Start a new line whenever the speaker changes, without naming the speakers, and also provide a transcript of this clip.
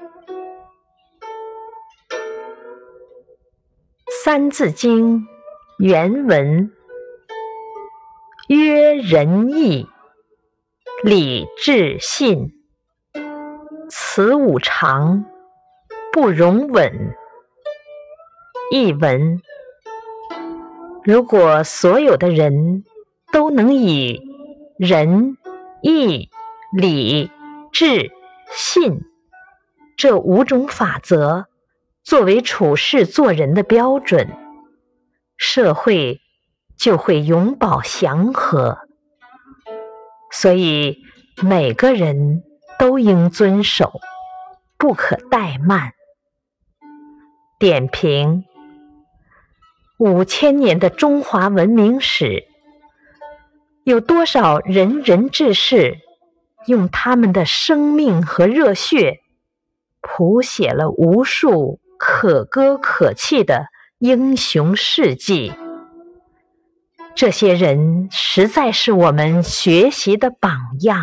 《三字经》原文曰：“仁义礼智信，此五常，不容紊。”译文：如果所有的人都能以仁、义、礼、智、信这五种法则，作为处事做人的标准，社会就会永保祥和。所以每个人都应遵守，不可怠慢。点评：五千年的中华文明史，有多少仁人志士用他们的生命和热血，谱写了无数。可歌可泣的英雄事迹，这些人实在是我们学习的榜样。